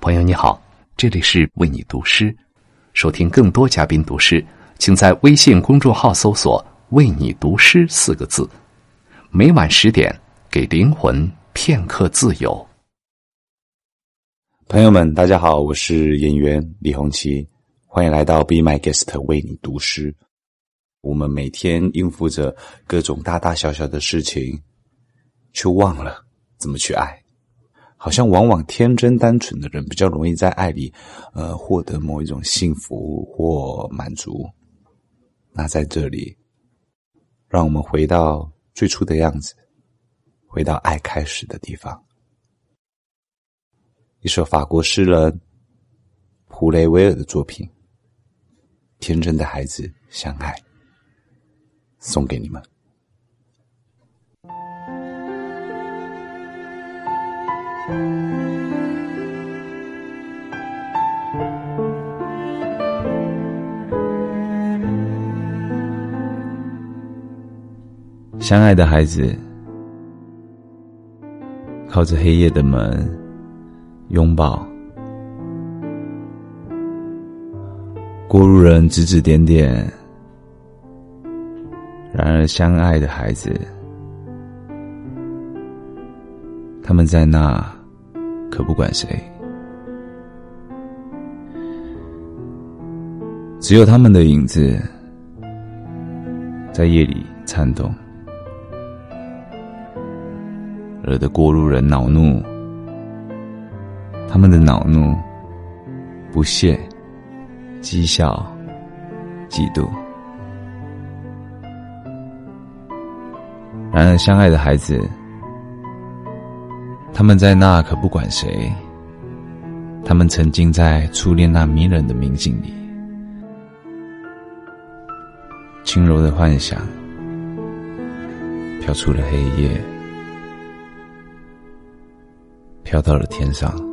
朋友你好，这里是为你读诗。收听更多嘉宾读诗，请在微信公众号搜索“为你读诗”四个字。每晚十点，给灵魂片刻自由。朋友们，大家好，我是演员李红旗，欢迎来到 Be My Guest 为你读诗。我们每天应付着各种大大小小的事情，却忘了怎么去爱。好像往往天真单纯的人比较容易在爱里，呃，获得某一种幸福或满足。那在这里，让我们回到最初的样子，回到爱开始的地方。一首法国诗人普雷维尔的作品《天真的孩子相爱》，送给你们。相爱的孩子，靠着黑夜的门拥抱，过路人指指点点。然而，相爱的孩子，他们在那。可不管谁，只有他们的影子在夜里颤动，惹得过路人恼怒。他们的恼怒、不屑、讥笑、嫉妒。然而，相爱的孩子。他们在那可不管谁，他们沉浸在初恋那迷人的明镜里，轻柔的幻想飘出了黑夜，飘到了天上。